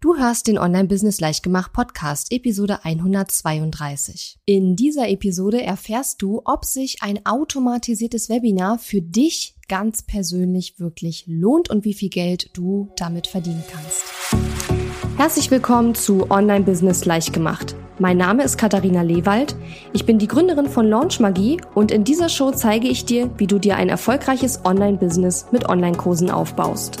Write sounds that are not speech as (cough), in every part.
Du hörst den Online-Business Leichtgemacht Podcast, Episode 132. In dieser Episode erfährst du, ob sich ein automatisiertes Webinar für dich ganz persönlich wirklich lohnt und wie viel Geld du damit verdienen kannst. Herzlich willkommen zu Online-Business Leichtgemacht. Mein Name ist Katharina Lewald. Ich bin die Gründerin von Launch Magie und in dieser Show zeige ich dir, wie du dir ein erfolgreiches Online-Business mit Online-Kursen aufbaust.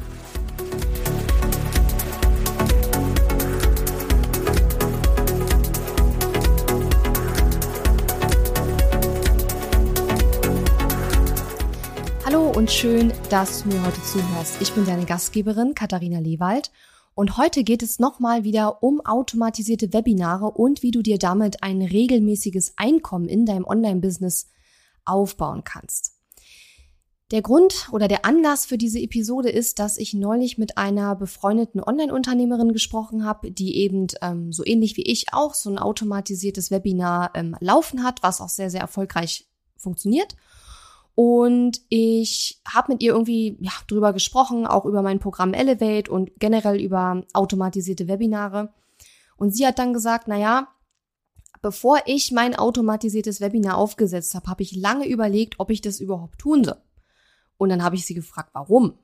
Und schön, dass du mir heute zuhörst. Ich bin deine Gastgeberin Katharina Lewald und heute geht es nochmal wieder um automatisierte Webinare und wie du dir damit ein regelmäßiges Einkommen in deinem Online-Business aufbauen kannst. Der Grund oder der Anlass für diese Episode ist, dass ich neulich mit einer befreundeten Online-Unternehmerin gesprochen habe, die eben ähm, so ähnlich wie ich auch so ein automatisiertes Webinar ähm, laufen hat, was auch sehr, sehr erfolgreich funktioniert. Und ich habe mit ihr irgendwie ja, drüber gesprochen, auch über mein Programm Elevate und generell über automatisierte Webinare. Und sie hat dann gesagt, na ja, bevor ich mein automatisiertes Webinar aufgesetzt habe, habe ich lange überlegt, ob ich das überhaupt tun soll. Und dann habe ich sie gefragt, warum?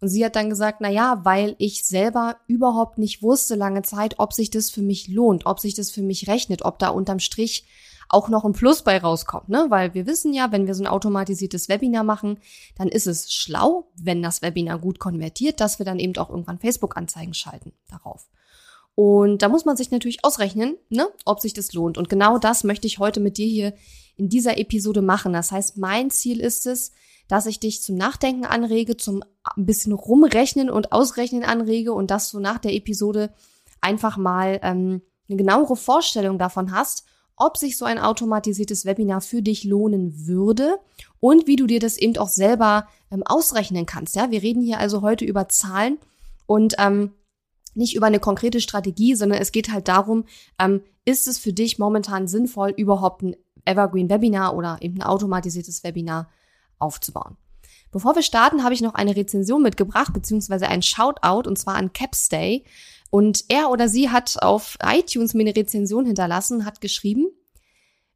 Und sie hat dann gesagt, na ja, weil ich selber überhaupt nicht wusste lange Zeit, ob sich das für mich lohnt, ob sich das für mich rechnet, ob da unterm Strich auch noch ein Plus bei rauskommt, ne? Weil wir wissen ja, wenn wir so ein automatisiertes Webinar machen, dann ist es schlau, wenn das Webinar gut konvertiert, dass wir dann eben auch irgendwann Facebook-Anzeigen schalten darauf. Und da muss man sich natürlich ausrechnen, ne, ob sich das lohnt. Und genau das möchte ich heute mit dir hier in dieser Episode machen. Das heißt, mein Ziel ist es, dass ich dich zum Nachdenken anrege, zum ein bisschen rumrechnen und ausrechnen anrege und dass du nach der Episode einfach mal ähm, eine genauere Vorstellung davon hast, ob sich so ein automatisiertes Webinar für dich lohnen würde und wie du dir das eben auch selber ähm, ausrechnen kannst. Ja, wir reden hier also heute über Zahlen und ähm, nicht über eine konkrete Strategie, sondern es geht halt darum, ähm, ist es für dich momentan sinnvoll, überhaupt ein Evergreen Webinar oder eben ein automatisiertes Webinar aufzubauen. Bevor wir starten, habe ich noch eine Rezension mitgebracht, beziehungsweise ein Shoutout, und zwar an Capstay. Und er oder sie hat auf iTunes mir eine Rezension hinterlassen, hat geschrieben,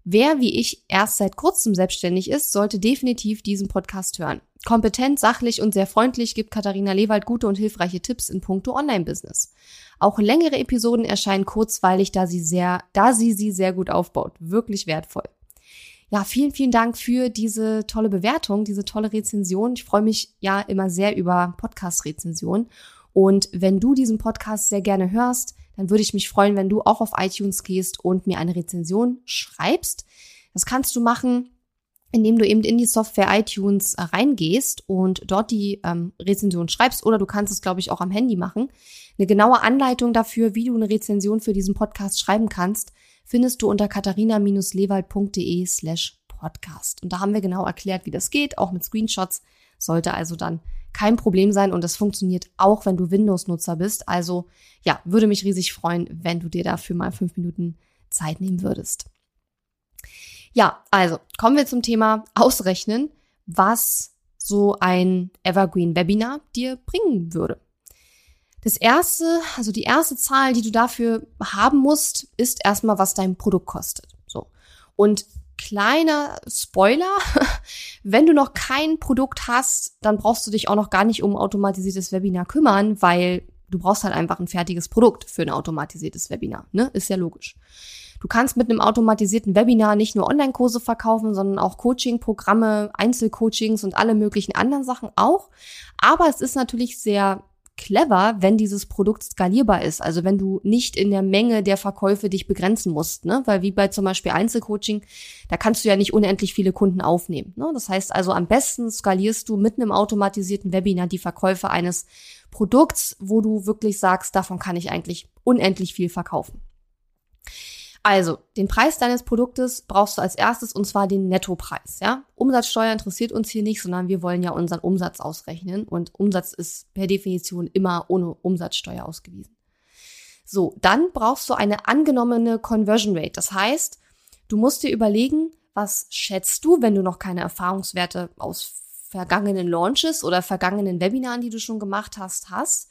wer wie ich erst seit kurzem selbstständig ist, sollte definitiv diesen Podcast hören. Kompetent, sachlich und sehr freundlich gibt Katharina Lewald gute und hilfreiche Tipps in puncto Online-Business. Auch längere Episoden erscheinen kurzweilig, da sie sehr, da sie sie sehr gut aufbaut. Wirklich wertvoll. Ja, vielen, vielen Dank für diese tolle Bewertung, diese tolle Rezension. Ich freue mich ja immer sehr über Podcast-Rezensionen und wenn du diesen Podcast sehr gerne hörst, dann würde ich mich freuen, wenn du auch auf iTunes gehst und mir eine Rezension schreibst. Das kannst du machen, indem du eben in die Software iTunes äh, reingehst und dort die ähm, Rezension schreibst oder du kannst es, glaube ich, auch am Handy machen. Eine genaue Anleitung dafür, wie du eine Rezension für diesen Podcast schreiben kannst, findest du unter katharina-lewald.de slash podcast. Und da haben wir genau erklärt, wie das geht, auch mit Screenshots. Sollte also dann kein Problem sein und das funktioniert auch, wenn du Windows-Nutzer bist. Also ja, würde mich riesig freuen, wenn du dir dafür mal fünf Minuten Zeit nehmen würdest. Ja, also kommen wir zum Thema Ausrechnen, was so ein Evergreen-Webinar dir bringen würde. Das erste, also die erste Zahl, die du dafür haben musst, ist erstmal, was dein Produkt kostet. So. Und kleiner Spoiler, (laughs) wenn du noch kein Produkt hast, dann brauchst du dich auch noch gar nicht um automatisiertes Webinar kümmern, weil du brauchst halt einfach ein fertiges Produkt für ein automatisiertes Webinar, ne? Ist ja logisch. Du kannst mit einem automatisierten Webinar nicht nur Online-Kurse verkaufen, sondern auch Coaching-Programme, Einzelcoachings und alle möglichen anderen Sachen auch. Aber es ist natürlich sehr clever, wenn dieses Produkt skalierbar ist. Also wenn du nicht in der Menge der Verkäufe dich begrenzen musst, ne? Weil wie bei zum Beispiel Einzelcoaching, da kannst du ja nicht unendlich viele Kunden aufnehmen. Ne? Das heißt also, am besten skalierst du mit einem automatisierten Webinar die Verkäufe eines Produkts, wo du wirklich sagst, davon kann ich eigentlich unendlich viel verkaufen. Also, den Preis deines Produktes brauchst du als erstes und zwar den Nettopreis, ja? Umsatzsteuer interessiert uns hier nicht, sondern wir wollen ja unseren Umsatz ausrechnen und Umsatz ist per Definition immer ohne Umsatzsteuer ausgewiesen. So, dann brauchst du eine angenommene Conversion Rate. Das heißt, du musst dir überlegen, was schätzt du, wenn du noch keine Erfahrungswerte aus vergangenen Launches oder vergangenen Webinaren, die du schon gemacht hast, hast,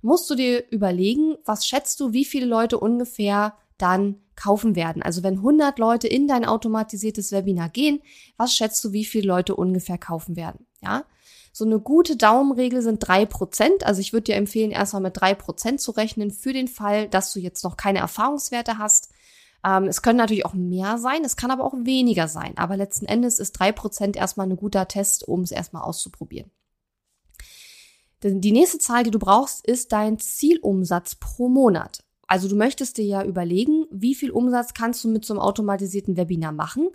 musst du dir überlegen, was schätzt du, wie viele Leute ungefähr dann kaufen werden. Also wenn 100 Leute in dein automatisiertes Webinar gehen, was schätzt du, wie viele Leute ungefähr kaufen werden? Ja? So eine gute Daumenregel sind drei Prozent. Also ich würde dir empfehlen, erstmal mit drei Prozent zu rechnen für den Fall, dass du jetzt noch keine Erfahrungswerte hast. Ähm, es können natürlich auch mehr sein, es kann aber auch weniger sein. Aber letzten Endes ist drei Prozent erstmal ein guter Test, um es erstmal auszuprobieren. Die nächste Zahl, die du brauchst, ist dein Zielumsatz pro Monat. Also du möchtest dir ja überlegen, wie viel Umsatz kannst du mit so einem automatisierten Webinar machen.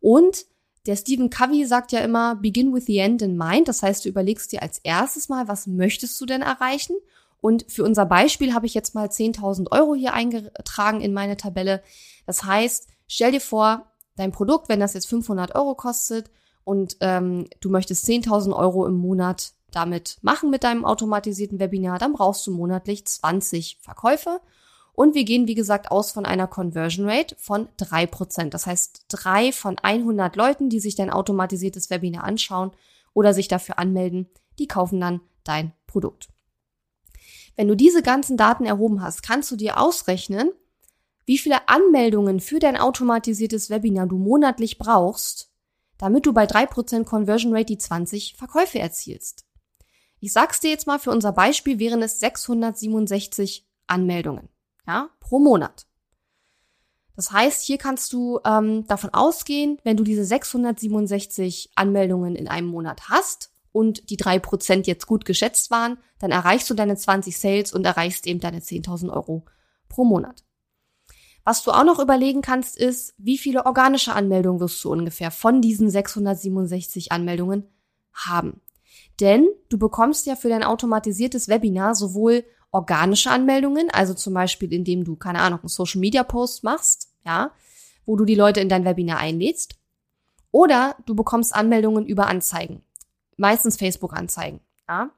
Und der Stephen Covey sagt ja immer, begin with the end in mind. Das heißt, du überlegst dir als erstes mal, was möchtest du denn erreichen? Und für unser Beispiel habe ich jetzt mal 10.000 Euro hier eingetragen in meine Tabelle. Das heißt, stell dir vor, dein Produkt, wenn das jetzt 500 Euro kostet und ähm, du möchtest 10.000 Euro im Monat damit machen mit deinem automatisierten Webinar, dann brauchst du monatlich 20 Verkäufe und wir gehen, wie gesagt, aus von einer Conversion Rate von drei Prozent. Das heißt, drei von 100 Leuten, die sich dein automatisiertes Webinar anschauen oder sich dafür anmelden, die kaufen dann dein Produkt. Wenn du diese ganzen Daten erhoben hast, kannst du dir ausrechnen, wie viele Anmeldungen für dein automatisiertes Webinar du monatlich brauchst, damit du bei drei Prozent Conversion Rate die 20 Verkäufe erzielst. Ich sag's dir jetzt mal, für unser Beispiel wären es 667 Anmeldungen ja, pro Monat. Das heißt, hier kannst du ähm, davon ausgehen, wenn du diese 667 Anmeldungen in einem Monat hast und die drei Prozent jetzt gut geschätzt waren, dann erreichst du deine 20 Sales und erreichst eben deine 10.000 Euro pro Monat. Was du auch noch überlegen kannst, ist, wie viele organische Anmeldungen wirst du ungefähr von diesen 667 Anmeldungen haben. Denn du bekommst ja für dein automatisiertes Webinar sowohl organische Anmeldungen, also zum Beispiel, indem du, keine Ahnung, einen Social Media Post machst, ja, wo du die Leute in dein Webinar einlädst. Oder du bekommst Anmeldungen über Anzeigen. Meistens Facebook-Anzeigen, ja.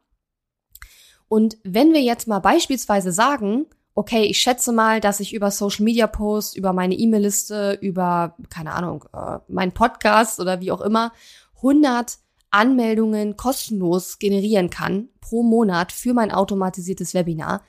Und wenn wir jetzt mal beispielsweise sagen, okay, ich schätze mal, dass ich über Social Media Posts, über meine E-Mail-Liste, über, keine Ahnung, äh, mein Podcast oder wie auch immer, 100 Anmeldungen kostenlos generieren kann pro Monat für mein automatisiertes Webinar,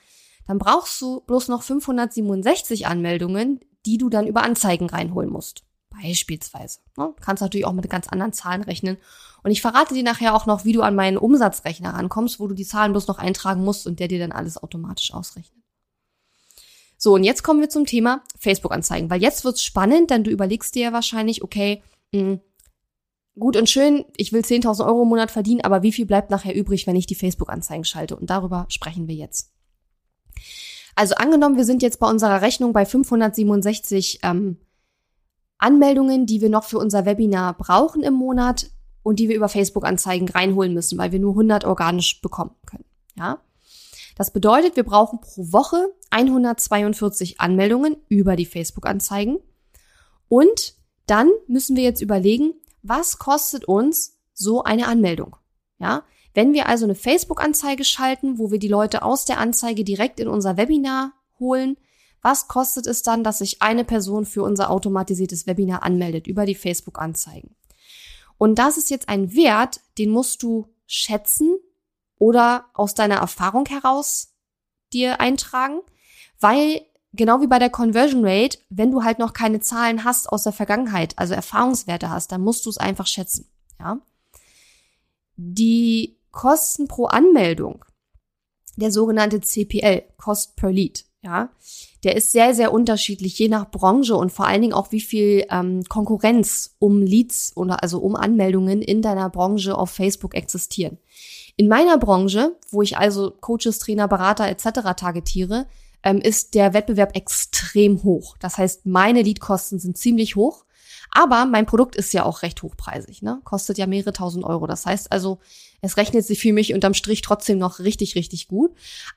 dann brauchst du bloß noch 567 Anmeldungen, die du dann über Anzeigen reinholen musst. Beispielsweise. Ne? Kannst natürlich auch mit ganz anderen Zahlen rechnen. Und ich verrate dir nachher auch noch, wie du an meinen Umsatzrechner rankommst, wo du die Zahlen bloß noch eintragen musst und der dir dann alles automatisch ausrechnet. So, und jetzt kommen wir zum Thema Facebook-Anzeigen, weil jetzt wird's spannend, denn du überlegst dir ja wahrscheinlich, okay, hm, gut und schön, ich will 10.000 Euro im Monat verdienen, aber wie viel bleibt nachher übrig, wenn ich die Facebook-Anzeigen schalte? Und darüber sprechen wir jetzt. Also angenommen, wir sind jetzt bei unserer Rechnung bei 567 ähm, Anmeldungen, die wir noch für unser Webinar brauchen im Monat und die wir über Facebook-Anzeigen reinholen müssen, weil wir nur 100 organisch bekommen können. Ja, das bedeutet, wir brauchen pro Woche 142 Anmeldungen über die Facebook-Anzeigen und dann müssen wir jetzt überlegen, was kostet uns so eine Anmeldung? Ja, wenn wir also eine Facebook-Anzeige schalten, wo wir die Leute aus der Anzeige direkt in unser Webinar holen, was kostet es dann, dass sich eine Person für unser automatisiertes Webinar anmeldet über die Facebook-Anzeigen? Und das ist jetzt ein Wert, den musst du schätzen oder aus deiner Erfahrung heraus dir eintragen, weil genau wie bei der Conversion Rate, wenn du halt noch keine Zahlen hast aus der Vergangenheit, also Erfahrungswerte hast, dann musst du es einfach schätzen, ja. Die Kosten pro Anmeldung, der sogenannte CPL, Cost per Lead, ja, der ist sehr, sehr unterschiedlich, je nach Branche und vor allen Dingen auch, wie viel ähm, Konkurrenz um Leads oder also um Anmeldungen in deiner Branche auf Facebook existieren. In meiner Branche, wo ich also Coaches, Trainer, Berater etc. targetiere, ähm, ist der Wettbewerb extrem hoch. Das heißt, meine Leadkosten sind ziemlich hoch. Aber mein Produkt ist ja auch recht hochpreisig, ne? Kostet ja mehrere tausend Euro. Das heißt also, es rechnet sich für mich unterm Strich trotzdem noch richtig, richtig gut.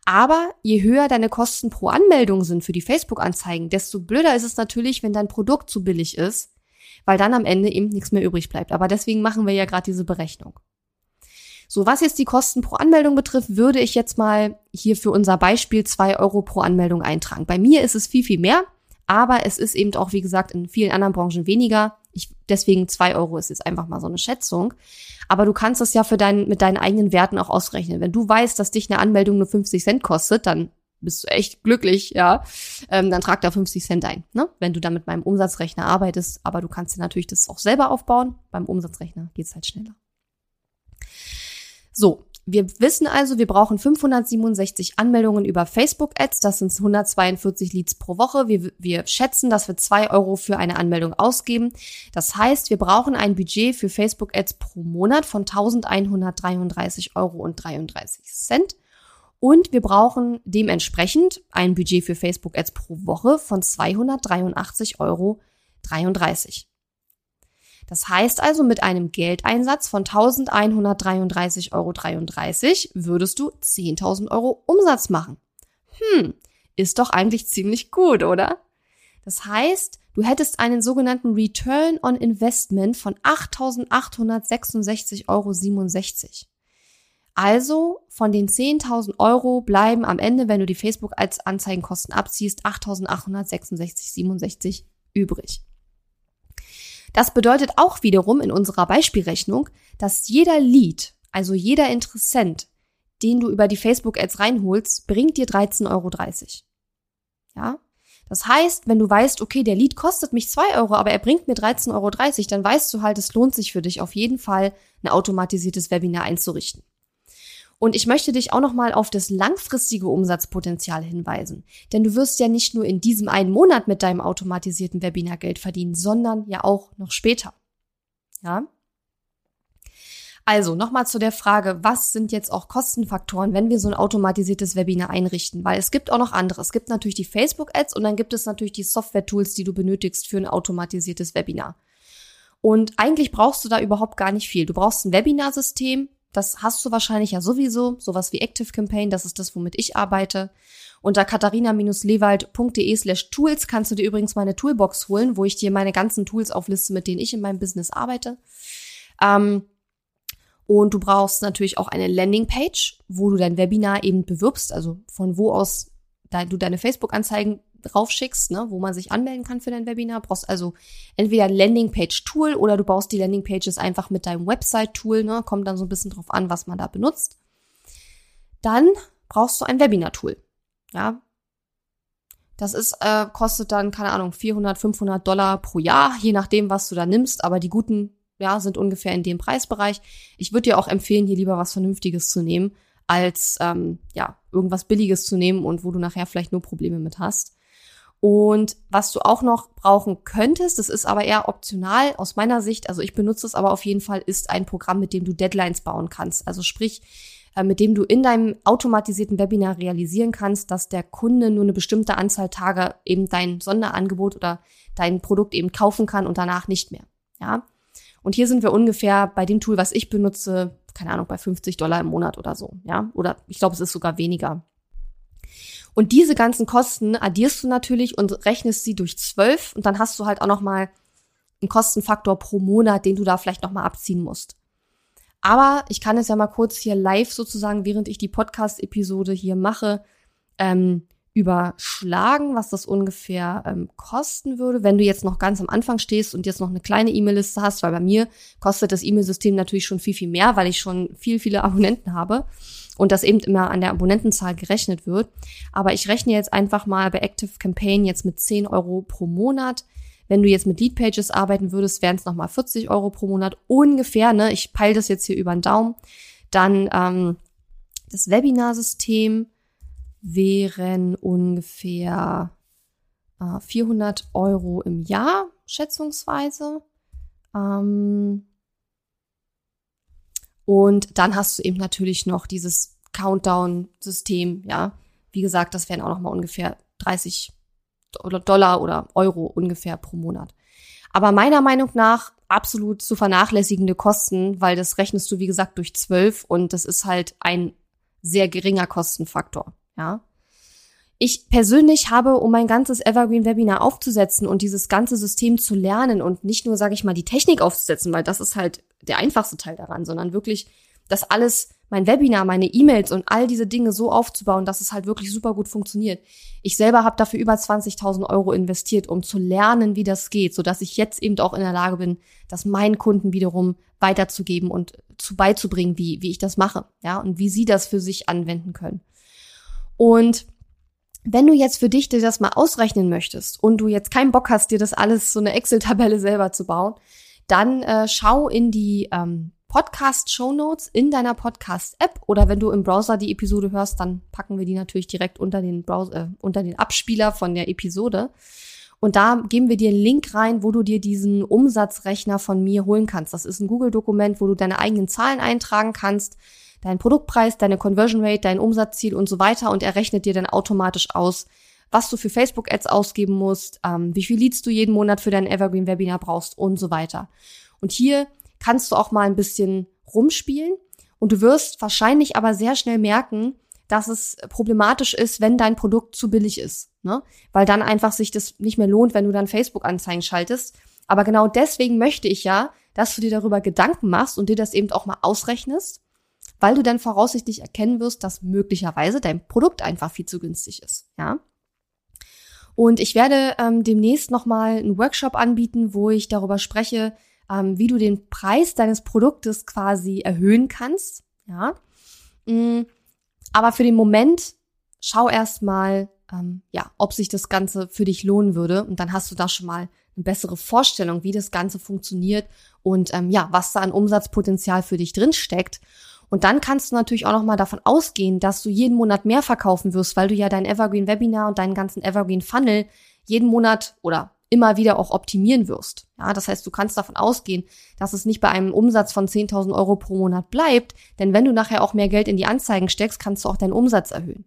Aber je höher deine Kosten pro Anmeldung sind für die Facebook-Anzeigen, desto blöder ist es natürlich, wenn dein Produkt zu billig ist, weil dann am Ende eben nichts mehr übrig bleibt. Aber deswegen machen wir ja gerade diese Berechnung. So, was jetzt die Kosten pro Anmeldung betrifft, würde ich jetzt mal hier für unser Beispiel zwei Euro pro Anmeldung eintragen. Bei mir ist es viel, viel mehr, aber es ist eben auch, wie gesagt, in vielen anderen Branchen weniger. Ich, deswegen zwei Euro ist jetzt einfach mal so eine Schätzung. Aber du kannst das ja für dein, mit deinen eigenen Werten auch ausrechnen. Wenn du weißt, dass dich eine Anmeldung nur 50 Cent kostet, dann bist du echt glücklich, ja, ähm, dann trag da 50 Cent ein, ne? wenn du da mit meinem Umsatzrechner arbeitest. Aber du kannst dir natürlich das auch selber aufbauen. Beim Umsatzrechner geht's halt schneller. So, wir wissen also, wir brauchen 567 Anmeldungen über Facebook-Ads. Das sind 142 Leads pro Woche. Wir, wir schätzen, dass wir zwei Euro für eine Anmeldung ausgeben. Das heißt, wir brauchen ein Budget für Facebook-Ads pro Monat von 1133 Euro und 33 Cent. Und wir brauchen dementsprechend ein Budget für Facebook-Ads pro Woche von 283 Euro 33. Das heißt also, mit einem Geldeinsatz von 1133,33 Euro würdest du 10.000 Euro Umsatz machen. Hm, ist doch eigentlich ziemlich gut, oder? Das heißt, du hättest einen sogenannten Return on Investment von 8.866,67 Euro. Also von den 10.000 Euro bleiben am Ende, wenn du die Facebook als Anzeigenkosten abziehst, 8.866,67 übrig. Das bedeutet auch wiederum in unserer Beispielrechnung, dass jeder Lead, also jeder Interessent, den du über die Facebook-Ads reinholst, bringt dir 13,30 Euro. Ja? Das heißt, wenn du weißt, okay, der Lead kostet mich 2 Euro, aber er bringt mir 13,30 Euro, dann weißt du halt, es lohnt sich für dich auf jeden Fall, ein automatisiertes Webinar einzurichten. Und ich möchte dich auch nochmal auf das langfristige Umsatzpotenzial hinweisen. Denn du wirst ja nicht nur in diesem einen Monat mit deinem automatisierten Webinar Geld verdienen, sondern ja auch noch später. Ja? Also nochmal zu der Frage, was sind jetzt auch Kostenfaktoren, wenn wir so ein automatisiertes Webinar einrichten? Weil es gibt auch noch andere. Es gibt natürlich die Facebook-Ads und dann gibt es natürlich die Software-Tools, die du benötigst für ein automatisiertes Webinar. Und eigentlich brauchst du da überhaupt gar nicht viel. Du brauchst ein Webinarsystem, das hast du wahrscheinlich ja sowieso, sowas wie Active Campaign, das ist das, womit ich arbeite. Unter katharina-lewald.de slash tools kannst du dir übrigens meine Toolbox holen, wo ich dir meine ganzen Tools aufliste, mit denen ich in meinem Business arbeite. Ähm, und du brauchst natürlich auch eine Landingpage, wo du dein Webinar eben bewirbst, also von wo aus du deine Facebook-Anzeigen draufschickst, ne, wo man sich anmelden kann für dein Webinar. Brauchst also entweder ein Landingpage-Tool oder du baust die Landingpages einfach mit deinem Website-Tool. Ne, kommt dann so ein bisschen drauf an, was man da benutzt. Dann brauchst du ein Webinar-Tool. Ja, das ist, äh, kostet dann, keine Ahnung, 400, 500 Dollar pro Jahr, je nachdem, was du da nimmst. Aber die guten, ja, sind ungefähr in dem Preisbereich. Ich würde dir auch empfehlen, hier lieber was Vernünftiges zu nehmen, als, ähm, ja, irgendwas Billiges zu nehmen und wo du nachher vielleicht nur Probleme mit hast. Und was du auch noch brauchen könntest, das ist aber eher optional aus meiner Sicht, also ich benutze es aber auf jeden Fall, ist ein Programm, mit dem du Deadlines bauen kannst. Also sprich, äh, mit dem du in deinem automatisierten Webinar realisieren kannst, dass der Kunde nur eine bestimmte Anzahl Tage eben dein Sonderangebot oder dein Produkt eben kaufen kann und danach nicht mehr. Ja. Und hier sind wir ungefähr bei dem Tool, was ich benutze, keine Ahnung, bei 50 Dollar im Monat oder so. Ja. Oder ich glaube, es ist sogar weniger. Und diese ganzen Kosten addierst du natürlich und rechnest sie durch zwölf und dann hast du halt auch noch mal einen Kostenfaktor pro Monat, den du da vielleicht noch mal abziehen musst. Aber ich kann es ja mal kurz hier live sozusagen, während ich die Podcast-Episode hier mache, ähm, überschlagen, was das ungefähr ähm, kosten würde, wenn du jetzt noch ganz am Anfang stehst und jetzt noch eine kleine E-Mail-Liste hast, weil bei mir kostet das E-Mail-System natürlich schon viel, viel mehr, weil ich schon viel, viele (laughs) Abonnenten habe und das eben immer an der Abonnentenzahl gerechnet wird. Aber ich rechne jetzt einfach mal bei Active Campaign jetzt mit 10 Euro pro Monat. Wenn du jetzt mit Lead Pages arbeiten würdest, wären es nochmal 40 Euro pro Monat ungefähr. Ne? Ich peile das jetzt hier über den Daumen. Dann ähm, das Webinarsystem wären ungefähr äh, 400 Euro im Jahr, schätzungsweise. Ähm, und dann hast du eben natürlich noch dieses Countdown-System, ja. Wie gesagt, das wären auch noch mal ungefähr 30 Dollar oder Euro ungefähr pro Monat. Aber meiner Meinung nach absolut zu vernachlässigende Kosten, weil das rechnest du, wie gesagt, durch zwölf und das ist halt ein sehr geringer Kostenfaktor, ja. Ich persönlich habe, um mein ganzes Evergreen Webinar aufzusetzen und dieses ganze System zu lernen und nicht nur, sage ich mal, die Technik aufzusetzen, weil das ist halt der einfachste Teil daran, sondern wirklich das alles mein Webinar, meine E-Mails und all diese Dinge so aufzubauen, dass es halt wirklich super gut funktioniert. Ich selber habe dafür über 20.000 Euro investiert, um zu lernen, wie das geht, so dass ich jetzt eben auch in der Lage bin, das meinen Kunden wiederum weiterzugeben und zu beizubringen, wie, wie ich das mache, ja, und wie sie das für sich anwenden können. Und wenn du jetzt für dich dir das mal ausrechnen möchtest und du jetzt keinen Bock hast, dir das alles so eine Excel-Tabelle selber zu bauen, dann äh, schau in die ähm, Podcast-Show Notes in deiner Podcast-App oder wenn du im Browser die Episode hörst, dann packen wir die natürlich direkt unter den Browser, äh, unter den Abspieler von der Episode. Und da geben wir dir einen Link rein, wo du dir diesen Umsatzrechner von mir holen kannst. Das ist ein Google-Dokument, wo du deine eigenen Zahlen eintragen kannst, deinen Produktpreis, deine Conversion Rate, dein Umsatzziel und so weiter. Und er rechnet dir dann automatisch aus, was du für Facebook-Ads ausgeben musst, ähm, wie viel Leads du jeden Monat für dein Evergreen-Webinar brauchst und so weiter. Und hier kannst du auch mal ein bisschen rumspielen und du wirst wahrscheinlich aber sehr schnell merken, dass es problematisch ist, wenn dein Produkt zu billig ist, ne? Weil dann einfach sich das nicht mehr lohnt, wenn du dann Facebook-Anzeigen schaltest. Aber genau deswegen möchte ich ja, dass du dir darüber Gedanken machst und dir das eben auch mal ausrechnest, weil du dann voraussichtlich erkennen wirst, dass möglicherweise dein Produkt einfach viel zu günstig ist, ja? Und ich werde ähm, demnächst nochmal einen Workshop anbieten, wo ich darüber spreche, ähm, wie du den Preis deines Produktes quasi erhöhen kannst. Ja. Mm, aber für den Moment schau erstmal, ähm, ja, ob sich das Ganze für dich lohnen würde. Und dann hast du da schon mal eine bessere Vorstellung, wie das Ganze funktioniert und ähm, ja, was da an Umsatzpotenzial für dich drin steckt. Und dann kannst du natürlich auch noch mal davon ausgehen, dass du jeden Monat mehr verkaufen wirst, weil du ja dein Evergreen Webinar und deinen ganzen Evergreen Funnel jeden Monat oder immer wieder auch optimieren wirst. Ja, das heißt, du kannst davon ausgehen, dass es nicht bei einem Umsatz von 10.000 Euro pro Monat bleibt, denn wenn du nachher auch mehr Geld in die Anzeigen steckst, kannst du auch deinen Umsatz erhöhen.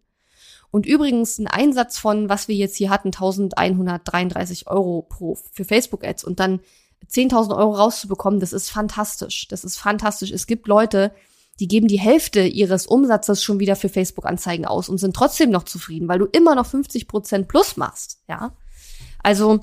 Und übrigens ein Einsatz von, was wir jetzt hier hatten, 1133 Euro pro für Facebook-Ads und dann 10.000 Euro rauszubekommen, das ist fantastisch. Das ist fantastisch. Es gibt Leute, die geben die Hälfte ihres Umsatzes schon wieder für Facebook-Anzeigen aus und sind trotzdem noch zufrieden, weil du immer noch 50 Prozent plus machst. Ja, also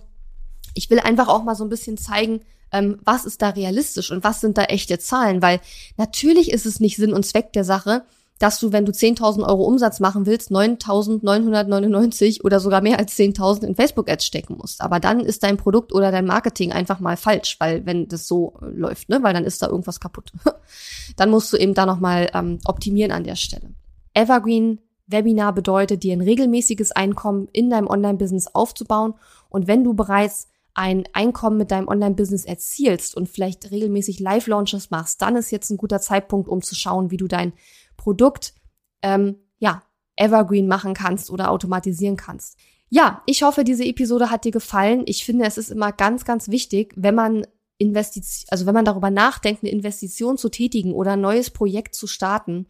ich will einfach auch mal so ein bisschen zeigen, ähm, was ist da realistisch und was sind da echte Zahlen, weil natürlich ist es nicht Sinn und Zweck der Sache, dass du, wenn du 10.000 Euro Umsatz machen willst, 9.999 oder sogar mehr als 10.000 in Facebook-Ads stecken musst. Aber dann ist dein Produkt oder dein Marketing einfach mal falsch, weil wenn das so äh, läuft, ne, weil dann ist da irgendwas kaputt. (laughs) dann musst du eben da nochmal ähm, optimieren an der Stelle. Evergreen Webinar bedeutet, dir ein regelmäßiges Einkommen in deinem Online-Business aufzubauen. Und wenn du bereits ein Einkommen mit deinem Online-Business erzielst und vielleicht regelmäßig Live-Launches machst, dann ist jetzt ein guter Zeitpunkt, um zu schauen, wie du dein Produkt ähm, ja evergreen machen kannst oder automatisieren kannst. Ja, ich hoffe, diese Episode hat dir gefallen. Ich finde, es ist immer ganz, ganz wichtig, wenn man Investition, also wenn man darüber nachdenkt, eine Investition zu tätigen oder ein neues Projekt zu starten,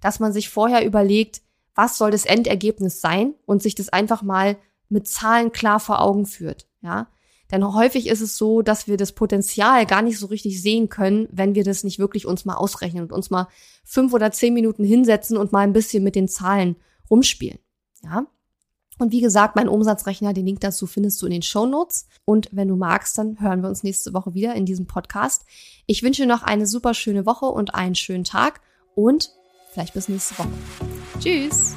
dass man sich vorher überlegt, was soll das Endergebnis sein und sich das einfach mal mit Zahlen klar vor Augen führt. Ja, denn häufig ist es so, dass wir das Potenzial gar nicht so richtig sehen können, wenn wir das nicht wirklich uns mal ausrechnen und uns mal fünf oder zehn Minuten hinsetzen und mal ein bisschen mit den Zahlen rumspielen. Ja. Und wie gesagt, mein Umsatzrechner, den Link dazu findest du in den Show Notes. Und wenn du magst, dann hören wir uns nächste Woche wieder in diesem Podcast. Ich wünsche dir noch eine super schöne Woche und einen schönen Tag und vielleicht bis nächste Woche. Tschüss!